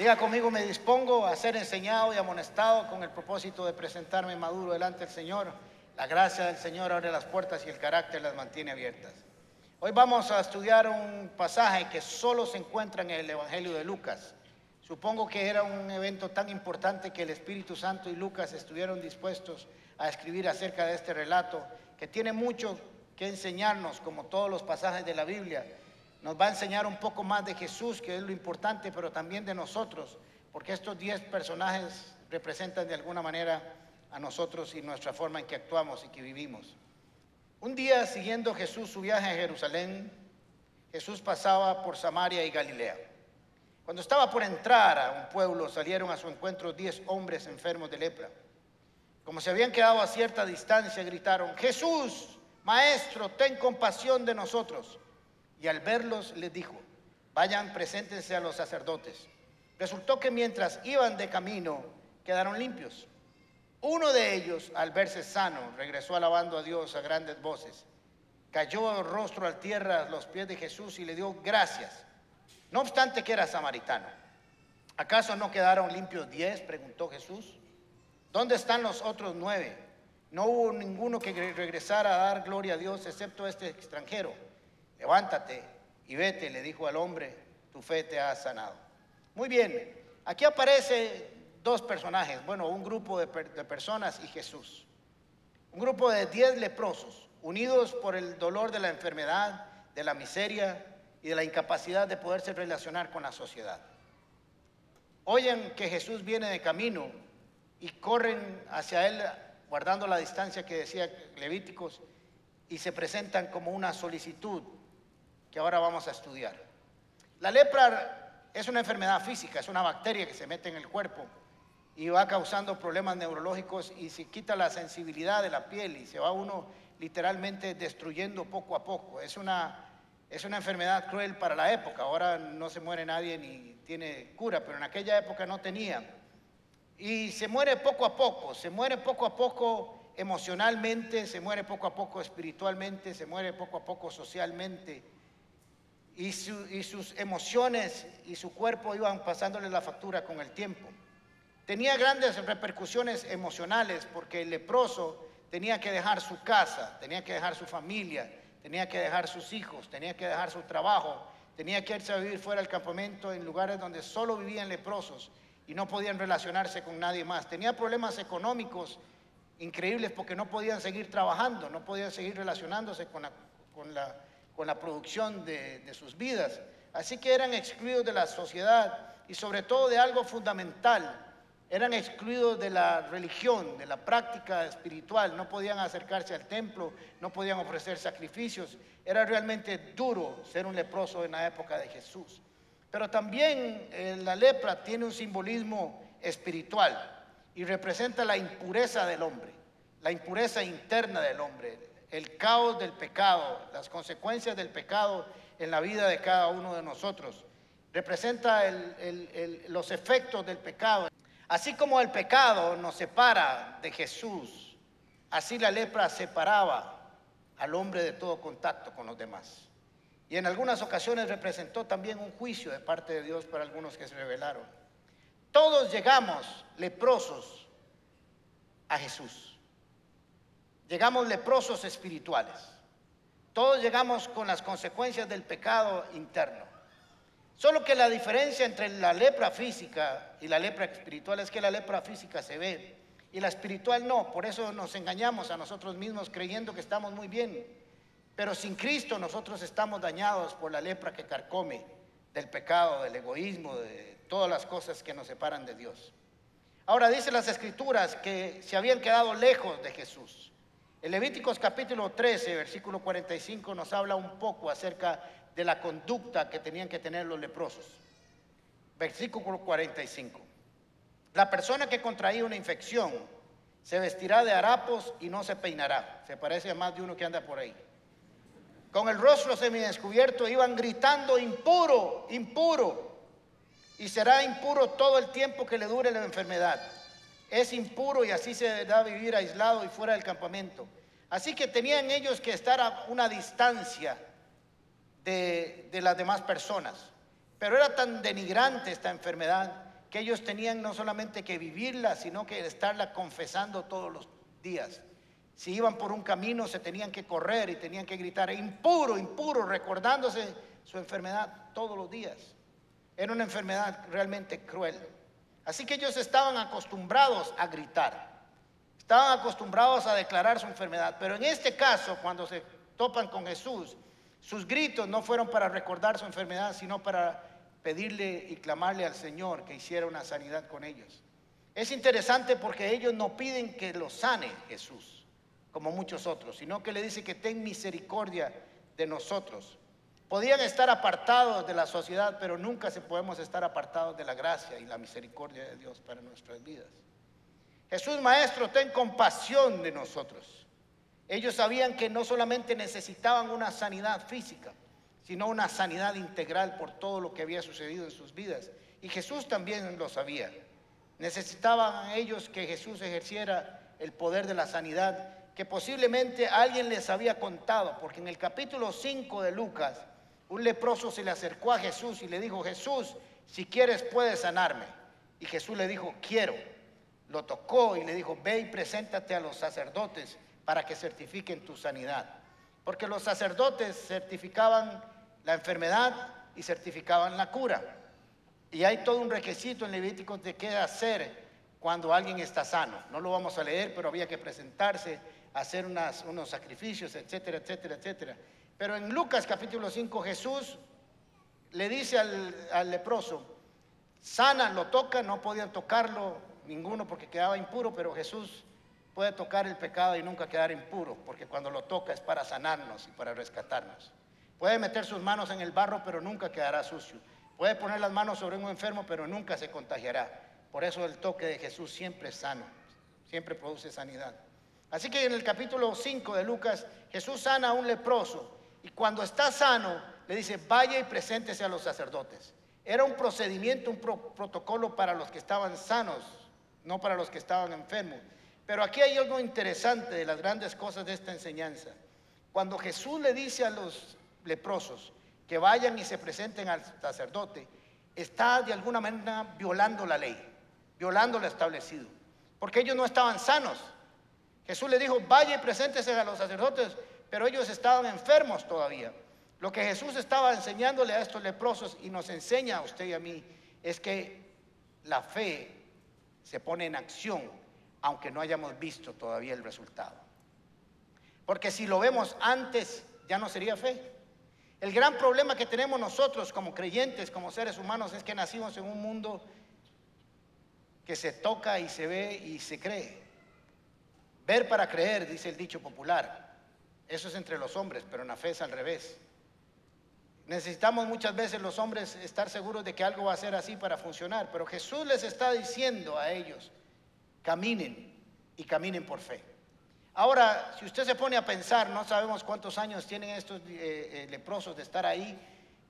Diga conmigo, me dispongo a ser enseñado y amonestado con el propósito de presentarme maduro delante del Señor. La gracia del Señor abre las puertas y el carácter las mantiene abiertas. Hoy vamos a estudiar un pasaje que solo se encuentra en el Evangelio de Lucas. Supongo que era un evento tan importante que el Espíritu Santo y Lucas estuvieron dispuestos a escribir acerca de este relato, que tiene mucho que enseñarnos, como todos los pasajes de la Biblia, nos va a enseñar un poco más de Jesús, que es lo importante, pero también de nosotros, porque estos diez personajes representan de alguna manera a nosotros y nuestra forma en que actuamos y que vivimos. Un día, siguiendo Jesús su viaje a Jerusalén, Jesús pasaba por Samaria y Galilea. Cuando estaba por entrar a un pueblo, salieron a su encuentro diez hombres enfermos de lepra. Como se habían quedado a cierta distancia, gritaron, Jesús, Maestro, ten compasión de nosotros. Y al verlos les dijo, vayan, preséntense a los sacerdotes. Resultó que mientras iban de camino, quedaron limpios. Uno de ellos, al verse sano, regresó alabando a Dios a grandes voces. Cayó rostro al tierra a los pies de Jesús y le dio gracias, no obstante que era samaritano. ¿Acaso no quedaron limpios diez? preguntó Jesús. ¿Dónde están los otros nueve? No hubo ninguno que regresara a dar gloria a Dios excepto este extranjero levántate y vete, le dijo al hombre, tu fe te ha sanado. Muy bien, aquí aparece dos personajes, bueno, un grupo de, personas y Jesús. Un grupo de diez leprosos, unidos por el dolor de la enfermedad, de la miseria y de la incapacidad de poderse relacionar con la sociedad. Oyen que Jesús viene de camino y corren hacia él guardando la distancia que decía Levíticos y se presentan como una solicitud que ahora vamos a estudiar. La lepra es una enfermedad física, es una bacteria que se mete en el cuerpo y va causando problemas neurológicos y se quita la sensibilidad de la piel y se va uno literalmente destruyendo poco a poco. Es una, es una enfermedad cruel para la época. Ahora no se muere nadie ni tiene cura, pero en aquella época no tenía. Y se muere poco a poco, se muere poco a poco emocionalmente, se muere poco a poco espiritualmente, se muere poco a poco socialmente y, sus emociones y su cuerpo iban pasándole la factura con el tiempo. Tenía grandes repercusiones emocionales porque el leproso tenía que dejar su casa, tenía que dejar su familia, tenía que dejar sus hijos, tenía que dejar su trabajo, tenía que irse a vivir fuera del campamento en lugares donde solo vivían leprosos y no podían relacionarse con nadie más. Tenía problemas económicos increíbles porque no podían seguir trabajando, no podían seguir relacionándose con con la con la producción de, sus vidas. Así que eran excluidos de la sociedad y sobre todo de algo fundamental. Eran excluidos de la religión, de la práctica espiritual. No podían acercarse al templo, no podían ofrecer sacrificios. Era realmente duro ser un leproso en la época de Jesús. Pero también eh, la lepra tiene un simbolismo espiritual y representa la impureza del hombre, la impureza interna del hombre, el caos del pecado, las consecuencias del pecado en la vida de cada uno de nosotros. Representa los efectos del pecado. Así como el pecado nos separa de Jesús, así la lepra separaba al hombre de todo contacto con los demás. Y en algunas ocasiones representó también un juicio de parte de Dios para algunos que se rebelaron. Todos llegamos leprosos a Jesús. Llegamos leprosos espirituales. Todos llegamos con las consecuencias del pecado interno. Solo que la diferencia entre la lepra física y la lepra espiritual es que la lepra física se ve y la espiritual no. Por eso nos engañamos a nosotros mismos creyendo que estamos muy bien. Pero sin Cristo nosotros estamos dañados por la lepra que carcome del pecado, del egoísmo, de todas las cosas que nos separan de Dios. Ahora dice las escrituras que se habían quedado lejos de Jesús. El Levíticos capítulo 13, versículo 45 nos habla un poco acerca de la conducta que tenían que tener los leprosos. Versículo 45. La persona que contraía una infección se vestirá de harapos y no se peinará. Se parece a más de uno que anda por ahí. Con el rostro semidescubierto iban gritando impuro, impuro. Y será impuro todo el tiempo que le dure la enfermedad es impuro y así se da vivir aislado y fuera del campamento. Así que tenían ellos que estar a una distancia de, las demás personas. Pero era tan denigrante esta enfermedad que ellos tenían no solamente que vivirla, sino que estarla confesando todos los días. Si iban por un camino se tenían que correr y tenían que gritar, impuro, impuro, recordándose su enfermedad todos los días. Era una enfermedad realmente cruel. Así que ellos estaban acostumbrados a gritar, estaban acostumbrados a declarar su enfermedad. Pero en este caso, cuando se topan con Jesús, sus gritos no fueron para recordar su enfermedad, sino para pedirle y clamarle al Señor que hiciera una sanidad con ellos. Es interesante porque ellos no piden que lo sane Jesús, como muchos otros, sino que le dice que ten misericordia de nosotros. Podían estar apartados de la sociedad, pero nunca se podemos estar apartados de la gracia y la misericordia de Dios para nuestras vidas. Jesús Maestro, ten compasión de nosotros. Ellos sabían que no solamente necesitaban una sanidad física, sino una sanidad integral por todo lo que había sucedido en sus vidas. Y Jesús también lo sabía. Necesitaban ellos que Jesús ejerciera el poder de la sanidad que posiblemente alguien les había contado, porque en el capítulo 5 de Lucas, un leproso se le acercó a Jesús y le dijo, Jesús, si quieres puedes sanarme. Y Jesús le dijo, quiero. Lo tocó y le dijo, ve y preséntate a los sacerdotes para que certifiquen tu sanidad. Porque los sacerdotes certificaban la enfermedad y certificaban la cura. Y hay todo un requisito en Levíticos de qué hacer cuando alguien está sano. No lo vamos a leer, pero había que presentarse, hacer unos sacrificios, etcétera, etcétera, etcétera. Pero en Lucas capítulo 5 Jesús le dice al, leproso, sana, lo toca, no podían tocarlo ninguno porque quedaba impuro, pero Jesús puede tocar el pecado y nunca quedar impuro, porque cuando lo toca es para sanarnos y para rescatarnos. Puede meter sus manos en el barro, pero nunca quedará sucio. Puede poner las manos sobre un enfermo, pero nunca se contagiará. Por eso el toque de Jesús siempre es sano, siempre produce sanidad. Así que en el capítulo 5 de Lucas, Jesús sana a un leproso y cuando está sano le dice, vaya y preséntese a los sacerdotes. Era un procedimiento, un protocolo para los que estaban sanos, no para los que estaban enfermos. Pero aquí hay algo interesante de las grandes cosas de esta enseñanza. Cuando Jesús le dice a los leprosos que vayan y se presenten al sacerdote, está de alguna manera violando la ley, violando lo establecido, porque ellos no estaban sanos. Jesús le dijo, vaya y preséntese a los sacerdotes, pero ellos estaban enfermos todavía. Lo que Jesús estaba enseñándole a estos leprosos y nos enseña a usted y a mí es que la fe se pone en acción aunque no hayamos visto todavía el resultado. Porque si lo vemos antes, ya no sería fe. El gran problema que tenemos nosotros como creyentes, como seres humanos, es que nacimos en un mundo que se toca y se ve y se cree. Ver para creer, dice el dicho popular. Eso es entre los hombres, pero en la fe es al revés. Necesitamos muchas veces los hombres estar seguros de que algo va a ser así para funcionar, pero Jesús les está diciendo a ellos, caminen y caminen por fe. Ahora, si usted se pone a pensar, no sabemos cuántos años tienen estos eh, eh, leprosos de estar ahí,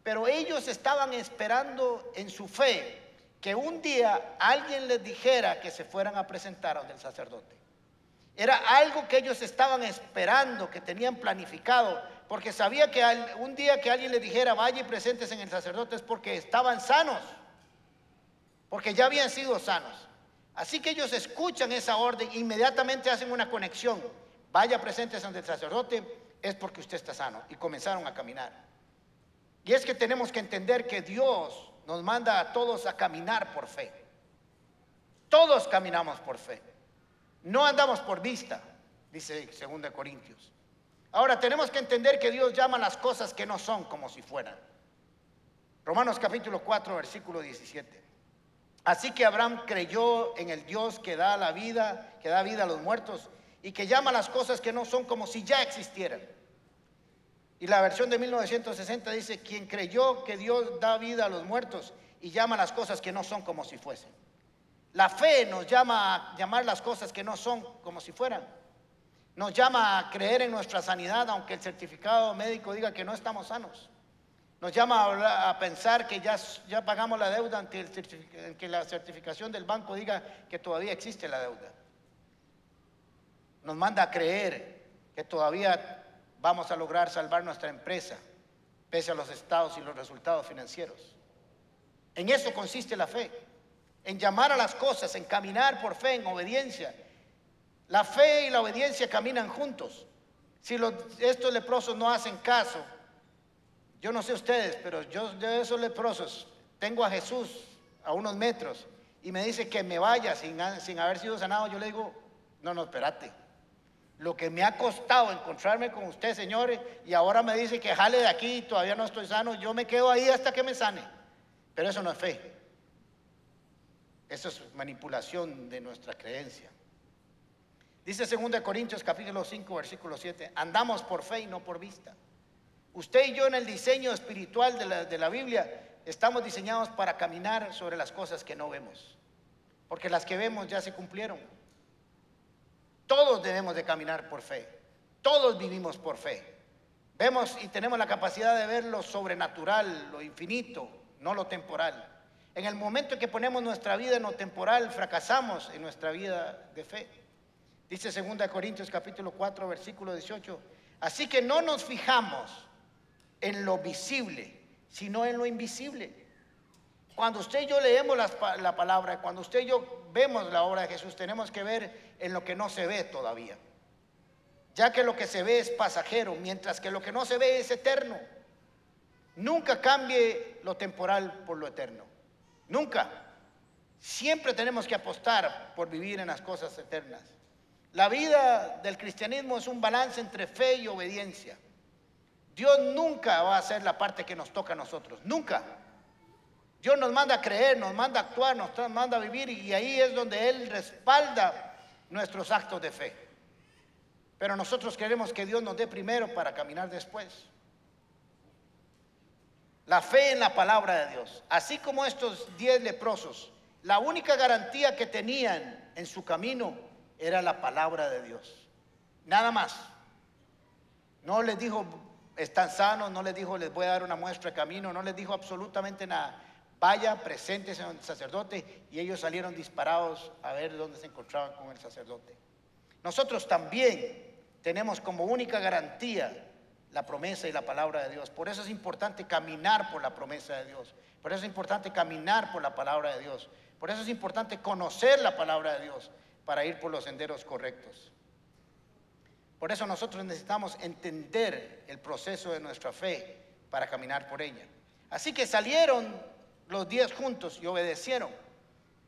pero ellos estaban esperando en su fe que un día alguien les dijera que se fueran a presentar a del sacerdote. Era algo que ellos estaban esperando, que tenían planificado, porque sabía que un día que alguien les dijera, vaya y presentes en el sacerdote es porque estaban sanos, porque ya habían sido sanos. Así que ellos escuchan esa orden, inmediatamente hacen una conexión. Vaya presentes ante el sacerdote, es porque usted está sano. Y comenzaron a caminar. Y es que tenemos que entender que Dios nos manda a todos a caminar por fe. Todos caminamos por fe. No andamos por vista, dice 2 Corintios. Ahora tenemos que entender que Dios llama las cosas que no son como si fueran. Romanos capítulo 4, versículo 17. Así que Abraham creyó en el Dios que da la vida, que da vida a los muertos y que llama las cosas que no son como si ya existieran. Y la versión de 1960 dice, quien creyó que Dios da vida a los muertos y llama las cosas que no son como si fuesen. La fe nos llama a llamar las cosas que no son como si fueran. Nos llama a creer en nuestra sanidad, aunque el certificado médico diga que no estamos sanos. Nos llama a, pensar que ya, ya pagamos la deuda ante el que la certificación del banco diga que todavía existe la deuda. Nos manda a creer que todavía vamos a lograr salvar nuestra empresa, pese a los estados y los resultados financieros. En eso consiste la fe. En llamar a las cosas, en caminar por fe, en obediencia. La fe y la obediencia caminan juntos. Si estos leprosos no hacen caso, yo no sé ustedes, pero yo de esos leprosos tengo a Jesús a unos metros y me dice que me vaya sin, sin haber sido sanado, yo le digo, no, no, espérate. Lo que me ha costado encontrarme con usted, señores, y ahora me dice que jale de aquí, todavía no estoy sano, yo me quedo ahí hasta que me sane. Pero eso no es fe. Eso es manipulación de nuestra creencia. Dice 2 Corintios capítulo 5, versículo 7, andamos por fe y no por vista. Usted y yo en el diseño espiritual de la, de la Biblia estamos diseñados para caminar sobre las cosas que no vemos, porque las que vemos ya se cumplieron. Todos debemos de caminar por fe, todos vivimos por fe. Vemos y tenemos la capacidad de ver lo sobrenatural, lo infinito, no lo temporal. En el momento en que ponemos nuestra vida en lo temporal, fracasamos en nuestra vida de fe. Dice 2 Corintios capítulo 4, versículo 18. Así que no nos fijamos en lo visible, sino en lo invisible. Cuando usted y yo leemos la, palabra, cuando usted y yo vemos la obra de Jesús, tenemos que ver en lo que no se ve todavía. Ya que lo que se ve es pasajero, mientras que lo que no se ve es eterno. Nunca cambie lo temporal por lo eterno. Nunca. Siempre tenemos que apostar por vivir en las cosas eternas. La vida del cristianismo es un balance entre fe y obediencia. Dios nunca va a hacer la parte que nos toca a nosotros, nunca. Dios nos manda a creer, nos manda a actuar, nos manda a vivir y ahí es donde Él respalda nuestros actos de fe. Pero nosotros queremos que Dios nos dé primero para caminar después. La fe en la palabra de Dios. Así como estos diez leprosos, la única garantía que tenían en su camino era la palabra de Dios. Nada más. No les dijo, están sanos, no les dijo, les voy a dar una muestra de camino, no les dijo absolutamente nada. Vaya, preséntese al sacerdote y ellos salieron disparados a ver dónde se encontraban con el sacerdote. Nosotros también tenemos como única garantía la promesa y la palabra de Dios. Por eso es importante caminar por la promesa de Dios. Por eso es importante caminar por la palabra de Dios. Por eso es importante conocer la palabra de Dios para ir por los senderos correctos. Por eso nosotros necesitamos entender el proceso de nuestra fe para caminar por ella. Así que salieron los diez juntos y obedecieron.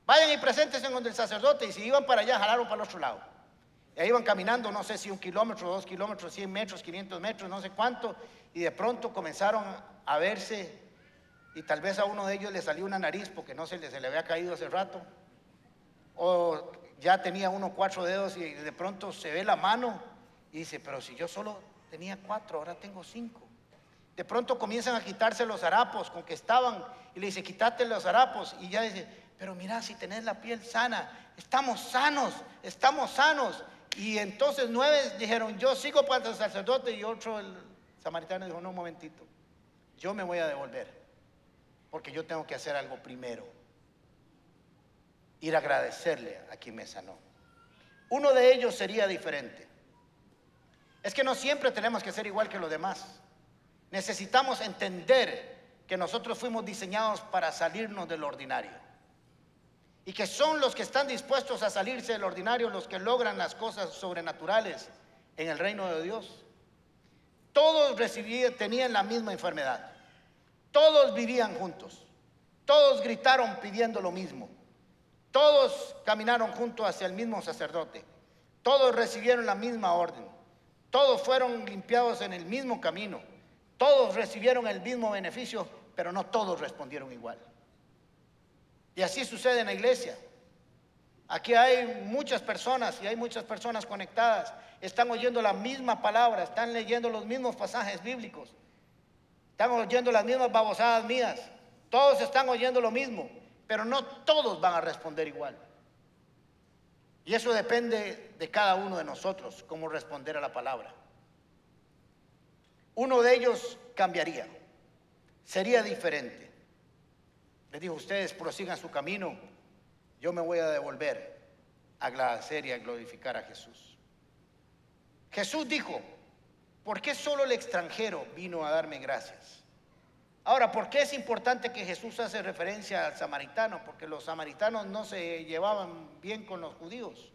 Vayan y preséntense con el sacerdote y si iban para allá, jalaron para el otro lado. Y iban caminando, no sé si un kilómetro, dos kilómetros, cien metros, quinientos metros, no sé cuánto, y de pronto comenzaron a verse y tal vez a uno de ellos le salió una nariz porque no se le, se le había caído hace rato, o ya tenía uno cuatro dedos y de pronto se ve la mano y dice, pero si yo solo tenía cuatro, ahora tengo cinco. De pronto comienzan a quitarse los harapos con que estaban y le dice, quítate los harapos. Y ya dice, pero mira, si tenés la piel sana, estamos sanos, estamos sanos. Y entonces nueve dijeron, yo sigo para el sacerdote y otro, el samaritano, dijo, no, un momentito, yo me voy a devolver, porque yo tengo que hacer algo primero. Ir a agradecerle a quien me sanó. Uno de ellos sería diferente. Es que no siempre tenemos que ser igual que los demás. Necesitamos entender que nosotros fuimos diseñados para salirnos del ordinario. Y que son los que están dispuestos a salirse del ordinario los que logran las cosas sobrenaturales en el reino de Dios. Todos tenían la misma enfermedad. Todos vivían juntos. Todos gritaron pidiendo lo mismo. Todos caminaron juntos hacia el mismo sacerdote. Todos recibieron la misma orden. Todos fueron limpiados en el mismo camino. Todos recibieron el mismo beneficio, pero no todos respondieron igual. Y así sucede en la iglesia. Aquí hay muchas personas y hay muchas personas conectadas. Están oyendo la misma palabra, están leyendo los mismos pasajes bíblicos. Están oyendo las mismas babosadas mías. Todos están oyendo lo mismo, pero no todos van a responder igual. Y eso depende de cada uno de nosotros, cómo responder a la palabra. Uno de ellos cambiaría, sería diferente. Le dijo, ustedes prosigan su camino, yo me voy a devolver a agradecer y a glorificar a Jesús. Jesús dijo, ¿por qué solo el extranjero vino a darme gracias? Ahora, ¿por qué es importante que Jesús hace referencia al samaritano? Porque los samaritanos no se llevaban bien con los judíos,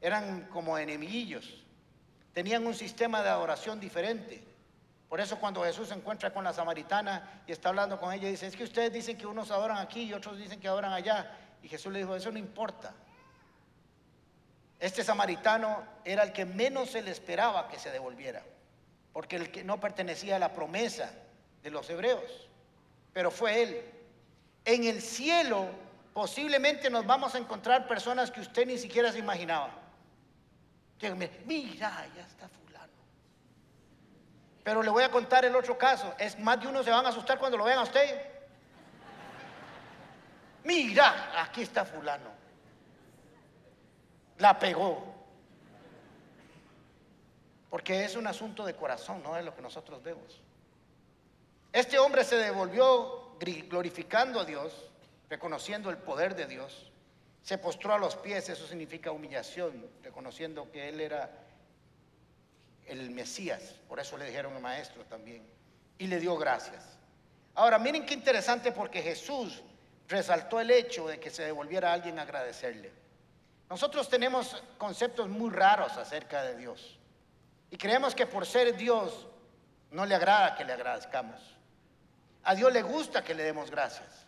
eran como enemiguillos, tenían un sistema de adoración diferente. Por eso cuando Jesús se encuentra con la samaritana y está hablando con ella, dice, es que ustedes dicen que unos adoran aquí y otros dicen que adoran allá. Y Jesús le dijo, eso no importa. Este samaritano era el que menos se le esperaba que se devolviera, porque el que no pertenecía a la promesa de los hebreos, pero fue él. En el cielo posiblemente nos vamos a encontrar personas que usted ni siquiera se imaginaba. mira, ya está fulano. Pero le voy a contar el otro caso. Es más de uno se van a asustar cuando lo vean a usted. Mira, aquí está fulano. La pegó. Porque es un asunto de corazón, no es lo que nosotros vemos. Este hombre se devolvió glorificando a Dios, reconociendo el poder de Dios. Se postró a los pies, eso significa humillación, reconociendo que él era el Mesías. Por eso le dijeron el maestro también. Y le dio gracias. Ahora, miren qué interesante porque Jesús resaltó el hecho de que se devolviera a alguien a agradecerle. Nosotros tenemos conceptos muy raros acerca de Dios. Y creemos que por ser Dios no le agrada que le agradezcamos. A Dios le gusta que le demos gracias.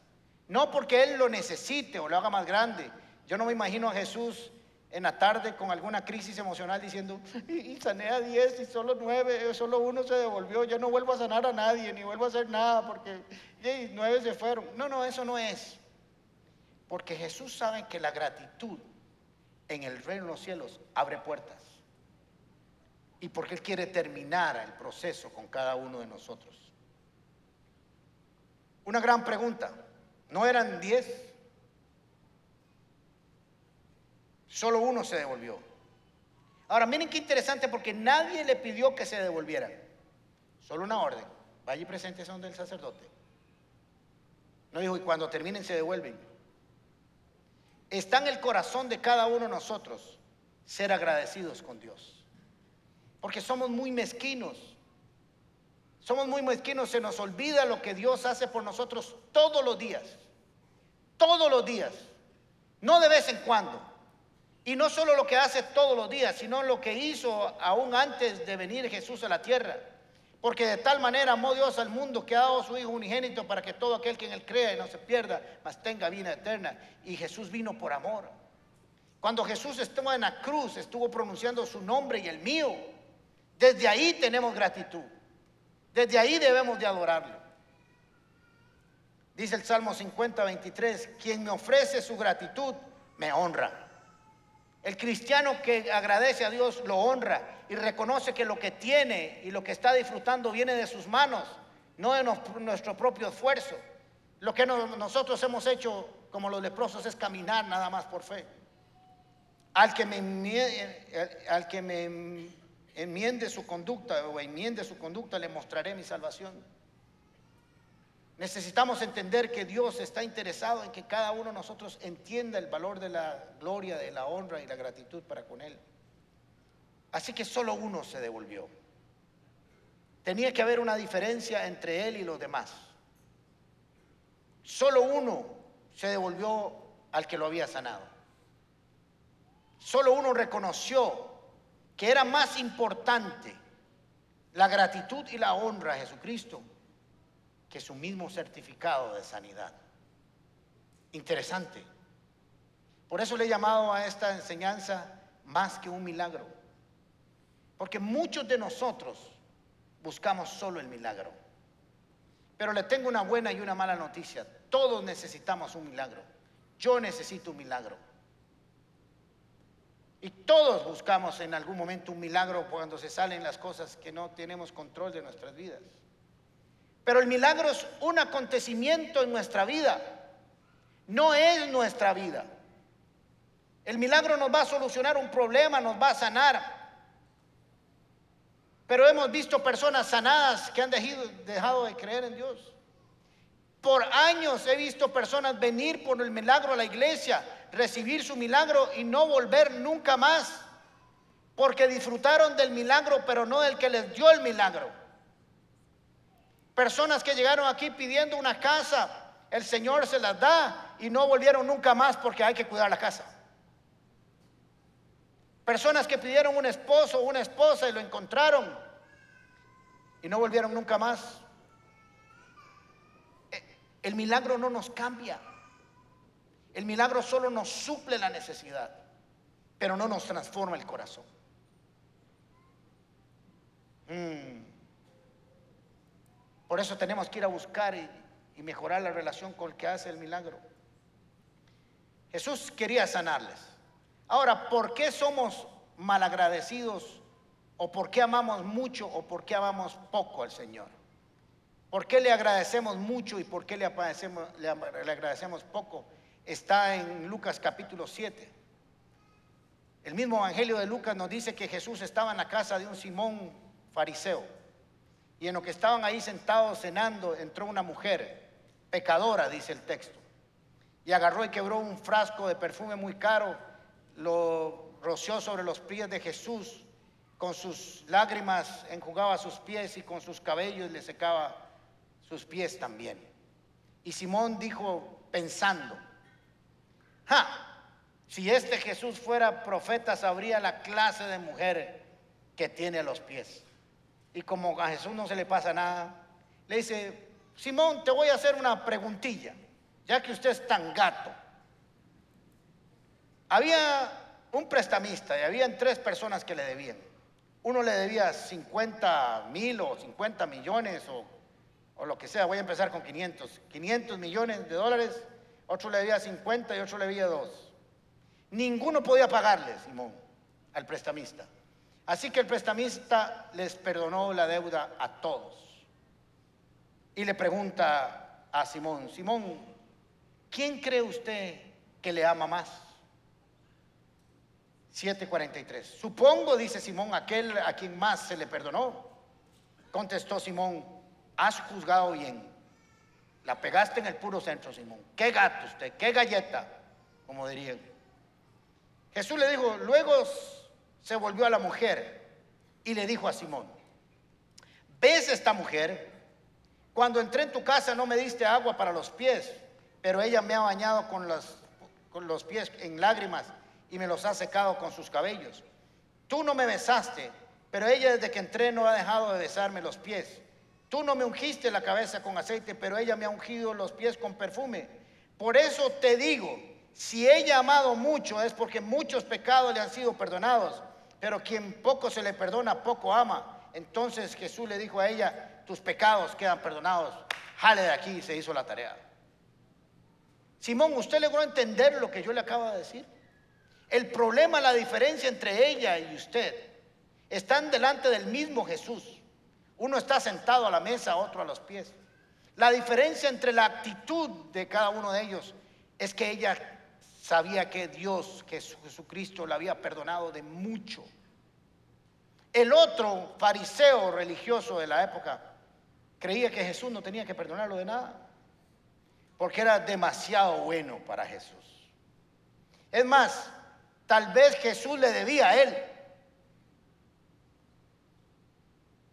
No porque Él lo necesite o lo haga más grande. Yo no me imagino a Jesús en la tarde con alguna crisis emocional diciendo, y, sané a 10 y solo 9, solo uno se devolvió, yo no vuelvo a sanar a nadie, ni vuelvo a hacer nada porque y, 9 se fueron. No, no, eso no es. Porque Jesús sabe que la gratitud en el reino de los cielos abre puertas. Y porque Él quiere terminar el proceso con cada uno de nosotros. Una gran pregunta. ¿No eran diez? Solo uno se devolvió. Ahora, miren qué interesante porque nadie le pidió que se devolvieran. Solo una orden. Vaya y presente son del sacerdote. No dijo, y cuando terminen se devuelven. Está en el corazón de cada uno de nosotros ser agradecidos con Dios. Porque somos muy mezquinos. Somos muy mezquinos, se nos olvida lo que Dios hace por nosotros todos los días. Todos los días. No de vez en cuando. Y no solo lo que hace todos los días, sino lo que hizo aún antes de venir Jesús a la tierra. Porque de tal manera amó Dios al mundo que ha dado su Hijo unigénito para que todo aquel que en él crea y no se pierda, mas tenga vida eterna. Y Jesús vino por amor. Cuando Jesús estuvo en la cruz, estuvo pronunciando su nombre y el mío. Desde ahí tenemos gratitud. Desde ahí debemos de adorarlo. Dice el Salmo 50, 23, quien me ofrece su gratitud, me honra. El cristiano que agradece a Dios lo honra y reconoce que lo que tiene y lo que está disfrutando viene de sus manos, no de nuestro propio esfuerzo. Lo que nosotros hemos hecho como los leprosos es caminar nada más por fe. Al que me, al que me enmiende su conducta o enmiende su conducta, le mostraré mi salvación. Necesitamos entender que Dios está interesado en que cada uno de nosotros entienda el valor de la gloria, de la honra y la gratitud para con Él. Así que solo uno se devolvió. Tenía que haber una diferencia entre Él y los demás. Solo uno se devolvió al que lo había sanado. Solo uno reconoció que era más importante la gratitud y la honra a Jesucristo que su mismo certificado de sanidad. Interesante. Por eso le he llamado a esta enseñanza más que un milagro. Porque muchos de nosotros buscamos solo el milagro. Pero le tengo una buena y una mala noticia. Todos necesitamos un milagro. Yo necesito un milagro. Y todos buscamos en algún momento un milagro cuando se salen las cosas que no tenemos control de nuestras vidas. Pero el milagro es un acontecimiento en nuestra vida, no es nuestra vida. El milagro nos va a solucionar un problema, nos va a sanar. Pero hemos visto personas sanadas que han dejado de creer en Dios. Por años he visto personas venir por el milagro a la iglesia, recibir su milagro y no volver nunca más, porque disfrutaron del milagro, pero no del que les dio el milagro. Personas que llegaron aquí pidiendo una casa, el Señor se las da y no volvieron nunca más porque hay que cuidar la casa. Personas que pidieron un esposo o una esposa y lo encontraron y no volvieron nunca más. Eh, el milagro no nos cambia. El milagro solo nos suple la necesidad, pero no nos transforma el corazón. Mm. Por eso tenemos que ir a buscar y, mejorar la relación con el que hace el milagro. Jesús quería sanarles. Ahora, ¿por qué somos malagradecidos o por qué amamos mucho o por qué amamos poco al Señor? ¿Por qué le agradecemos mucho y por qué le, le, agradecemos poco? Está en Lucas capítulo 7. El mismo Evangelio de Lucas nos dice que Jesús estaba en la casa de un Simón fariseo. Y en lo que estaban ahí sentados cenando, entró una mujer, pecadora, dice el texto. Y agarró y quebró un frasco de perfume muy caro, lo roció sobre los pies de Jesús, con sus lágrimas enjugaba sus pies y con sus cabellos le secaba sus pies también. Y Simón dijo pensando, ¡ja! Si este Jesús fuera profeta, sabría la clase de mujer que tiene a los pies. Y como a Jesús no se le pasa nada, le dice, Simón, te voy a hacer una preguntilla, ya que usted es tan gato. Había un prestamista y habían tres personas que le debían. Uno le debía 50 mil o 50 millones o, lo que sea, voy a empezar con 500, 500 millones de dólares, otro le debía 50 y otro le debía 2. Ninguno podía pagarle, Simón, al prestamista. Así que el prestamista les perdonó la deuda a todos. Y le pregunta a Simón, Simón, ¿quién cree usted que le ama más? 7:43. Supongo, dice Simón, aquel a quien más se le perdonó. Contestó Simón, has juzgado bien. La pegaste en el puro centro, Simón. ¿Qué gato usted? ¿Qué galleta? Como dirían. Jesús le dijo, luego se volvió a la mujer y le dijo a Simón, ¿ves esta mujer? Cuando entré en tu casa no me diste agua para los pies, pero ella me ha bañado con los, con los pies en lágrimas y me los ha secado con sus cabellos. Tú no me besaste, pero ella desde que entré no ha dejado de besarme los pies. Tú no me ungiste la cabeza con aceite, pero ella me ha ungido los pies con perfume. Por eso te digo, si ella ha amado mucho es porque muchos pecados le han sido perdonados, pero quien poco se le perdona, poco ama. Entonces Jesús le dijo a ella, tus pecados quedan perdonados. Jale de aquí y se hizo la tarea. Simón, ¿usted logró entender lo que yo le acabo de decir? El problema, la diferencia entre ella y usted, están delante del mismo Jesús. Uno está sentado a la mesa, otro a los pies. La diferencia entre la actitud de cada uno de ellos es que ella sabía que Dios, que Jesucristo, la había perdonado de mucho. El otro fariseo religioso de la época creía que Jesús no tenía que perdonarlo de nada, porque era demasiado bueno para Jesús. Es más, Tal vez Jesús le debía a él.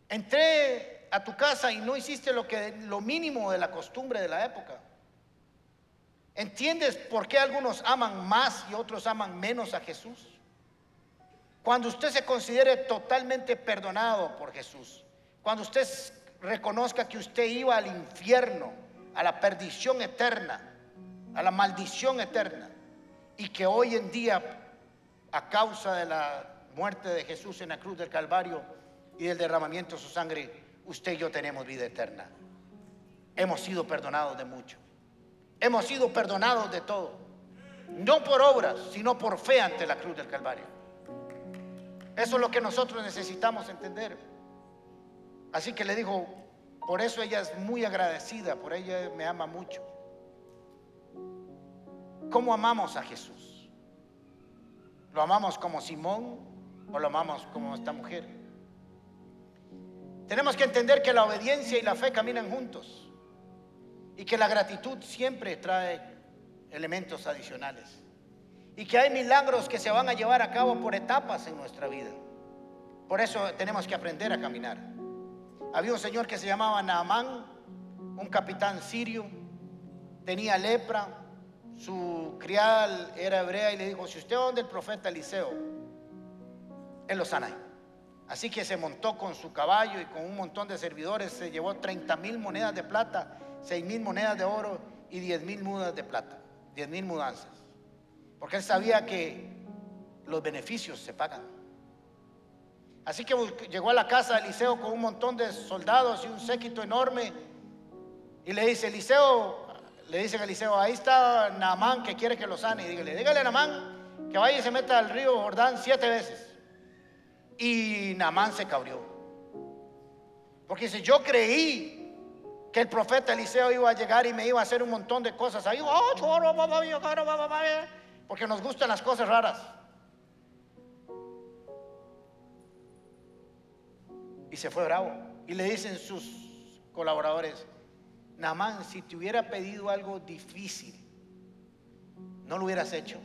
Entré a tu casa y no hiciste lo que lo mínimo de la costumbre de la época. ¿Entiendes por qué algunos aman más y otros aman menos a Jesús? Cuando usted se considere totalmente perdonado por Jesús, cuando usted reconozca que usted iba al infierno, a la perdición eterna, a la maldición eterna, y que hoy en día a causa de la muerte de Jesús en la cruz del Calvario y del derramamiento de su sangre, usted y yo tenemos vida eterna. Hemos sido perdonados de mucho. Hemos sido perdonados de todo. No por obras, sino por fe ante la cruz del Calvario. Eso es lo que nosotros necesitamos entender. Así que le dijo, por eso ella es muy agradecida, por ella me ama mucho. ¿Cómo amamos a Jesús? ¿Lo amamos como Simón o lo amamos como esta mujer? Tenemos que entender que la obediencia y la fe caminan juntos y que la gratitud siempre trae elementos adicionales y que hay milagros que se van a llevar a cabo por etapas en nuestra vida. Por eso tenemos que aprender a caminar. había un señor que se llamaba Naamán, un capitán sirio, tenía lepra, su criada era hebrea y le dijo, si usted donde el profeta Eliseo, él lo sana. Así que se montó con su caballo y con un montón de servidores, se llevó 30 mil monedas de plata, 6 mil monedas de oro y 10 mil mudas de plata, 10 mil mudanzas. Porque él sabía que los beneficios se pagan. Así que llegó a la casa de Eliseo con un montón de soldados y un séquito enorme. Y le dice, Eliseo, le dice a Eliseo, ahí está Naamán que quiere que lo sane. Y dígale, dígale a Naamán que vaya y se meta al río Jordán siete veces. Y Naamán se cabrió. Porque dice, yo creí que el profeta Eliseo iba a llegar y me iba a hacer un montón de cosas. Ahí, porque nos gustan las cosas raras. Y se fue bravo. Y le dicen sus colaboradores, Namán, si te hubiera pedido algo difícil, no lo hubieras hecho.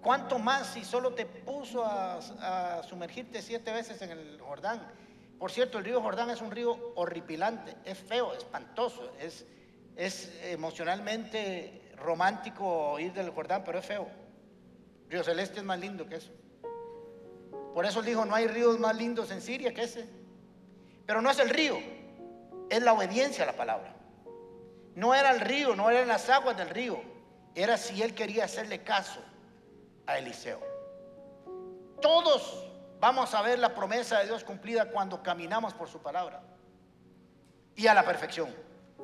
¿Cuánto más si solo te puso a, sumergirte siete veces en el Jordán? Por cierto, el río Jordán es un río horripilante, es feo, espantoso, es, es emocionalmente romántico ir del Jordán, pero es feo. Río Celeste es más lindo que eso. Por eso dijo, no hay ríos más lindos en Siria que ese. Pero no es el río, es la obediencia a la palabra. No era el río, no eran las aguas del río, era si él quería hacerle caso a Eliseo. Todos vamos a ver la promesa de Dios cumplida cuando caminamos por su palabra y a la perfección.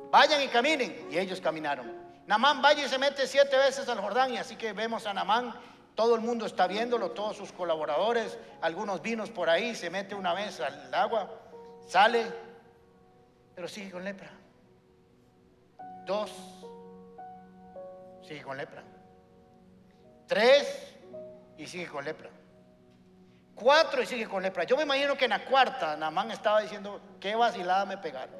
Vayan y caminen, y ellos caminaron. Namán vaya y se mete siete veces al Jordán, y así que vemos a Namán, todo el mundo está viéndolo, todos sus colaboradores, algunos vinos por ahí, se mete una vez al agua Sale, pero sigue con lepra. Dos, sigue con lepra. Tres, y sigue con lepra. Cuatro y sigue con lepra. Yo me imagino que en la cuarta Namán estaba diciendo, qué vacilada me pegaron.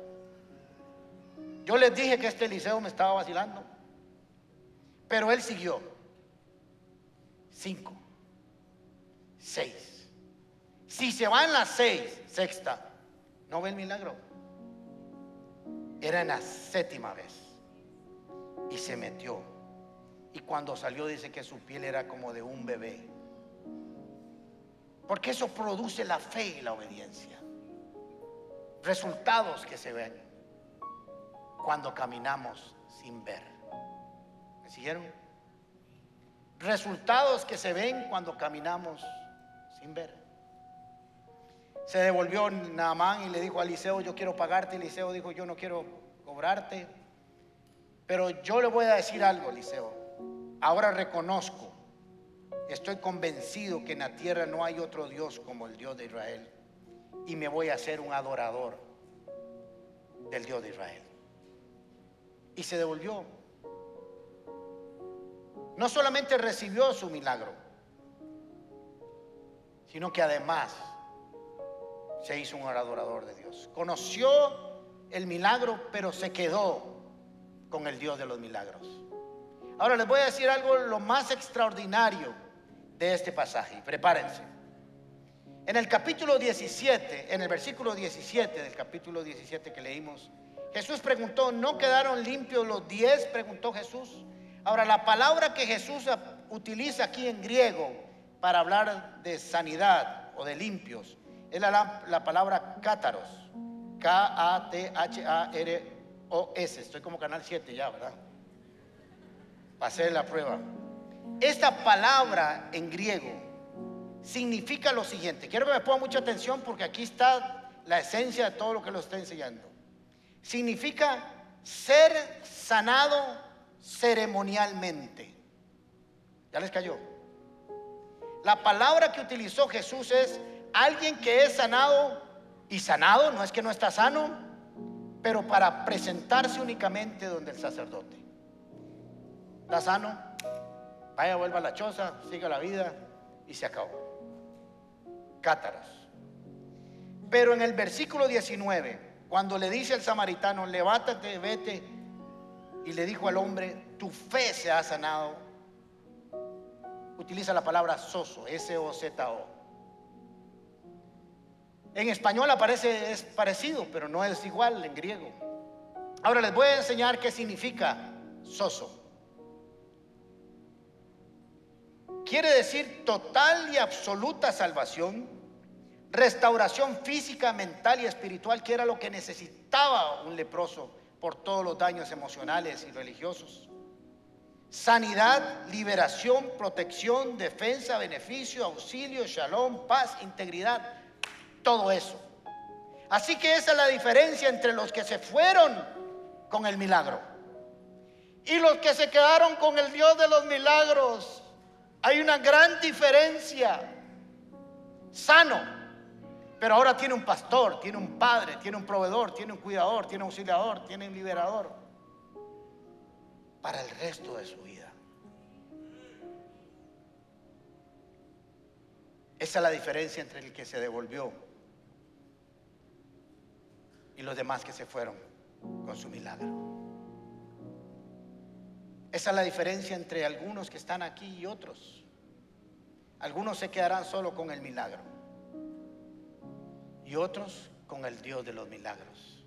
Yo les dije que este liceo me estaba vacilando. Pero él siguió. Cinco. Seis. Si se va en la seis, sexta, ¿No ve el milagro? Era en la séptima vez. Y se metió. Y cuando salió dice que su piel era como de un bebé. Porque eso produce la fe y la obediencia. Resultados que se ven cuando caminamos sin ver. ¿Me siguieron? Resultados que se ven cuando caminamos sin ver. Se devolvió Naamán y le dijo a Eliseo, yo quiero pagarte. Eliseo dijo, yo no quiero cobrarte. Pero yo le voy a decir algo, Eliseo. Ahora reconozco, estoy convencido que en la tierra no hay otro Dios como el Dios de Israel. Y me voy a hacer un adorador del Dios de Israel. Y se devolvió. No solamente recibió su milagro, sino que además se hizo un adorador de Dios. Conoció el milagro, pero se quedó con el Dios de los milagros. Ahora les voy a decir algo lo más extraordinario de este pasaje. Prepárense. En el capítulo 17, en el versículo 17 del capítulo 17 que leímos, Jesús preguntó, ¿no quedaron limpios los diez? Preguntó Jesús. Ahora, la palabra que Jesús utiliza aquí en griego para hablar de sanidad o de limpios es la, palabra cátaros. K-A-T-H-A-R-O-S. Estoy como canal 7 ya, ¿verdad? Pasé la prueba. Esta palabra en griego significa lo siguiente. Quiero que me ponga mucha atención porque aquí está la esencia de todo lo que lo estoy enseñando. Significa ser sanado ceremonialmente. ¿Ya les cayó? La palabra que utilizó Jesús es alguien que es sanado y sanado, no es que no está sano, pero para presentarse únicamente donde el sacerdote. Está sano, vaya, vuelva a la choza, siga la vida y se acabó. Cátaros. Pero en el versículo 19, cuando le dice al samaritano, levántate, vete, y le dijo al hombre, tu fe se ha sanado, utiliza la palabra soso, S-O-Z-O. En español aparece, es parecido, pero no es igual en griego. Ahora les voy a enseñar qué significa soso. Quiere decir total y absoluta salvación, restauración física, mental y espiritual, que era lo que necesitaba un leproso por todos los daños emocionales y religiosos. Sanidad, liberación, protección, defensa, beneficio, auxilio, shalom, paz, integridad, todo eso. Así que esa es la diferencia entre los que se fueron con el milagro y los que se quedaron con el Dios de los milagros. Hay una gran diferencia. Sano, pero ahora tiene un pastor, tiene un padre, tiene un proveedor, tiene un cuidador, tiene un auxiliador, tiene un liberador para el resto de su vida. Esa es la diferencia entre el que se devolvió y los demás que se fueron con su milagro. Esa es la diferencia entre algunos que están aquí y otros. Algunos se quedarán solo con el milagro y otros con el Dios de los milagros.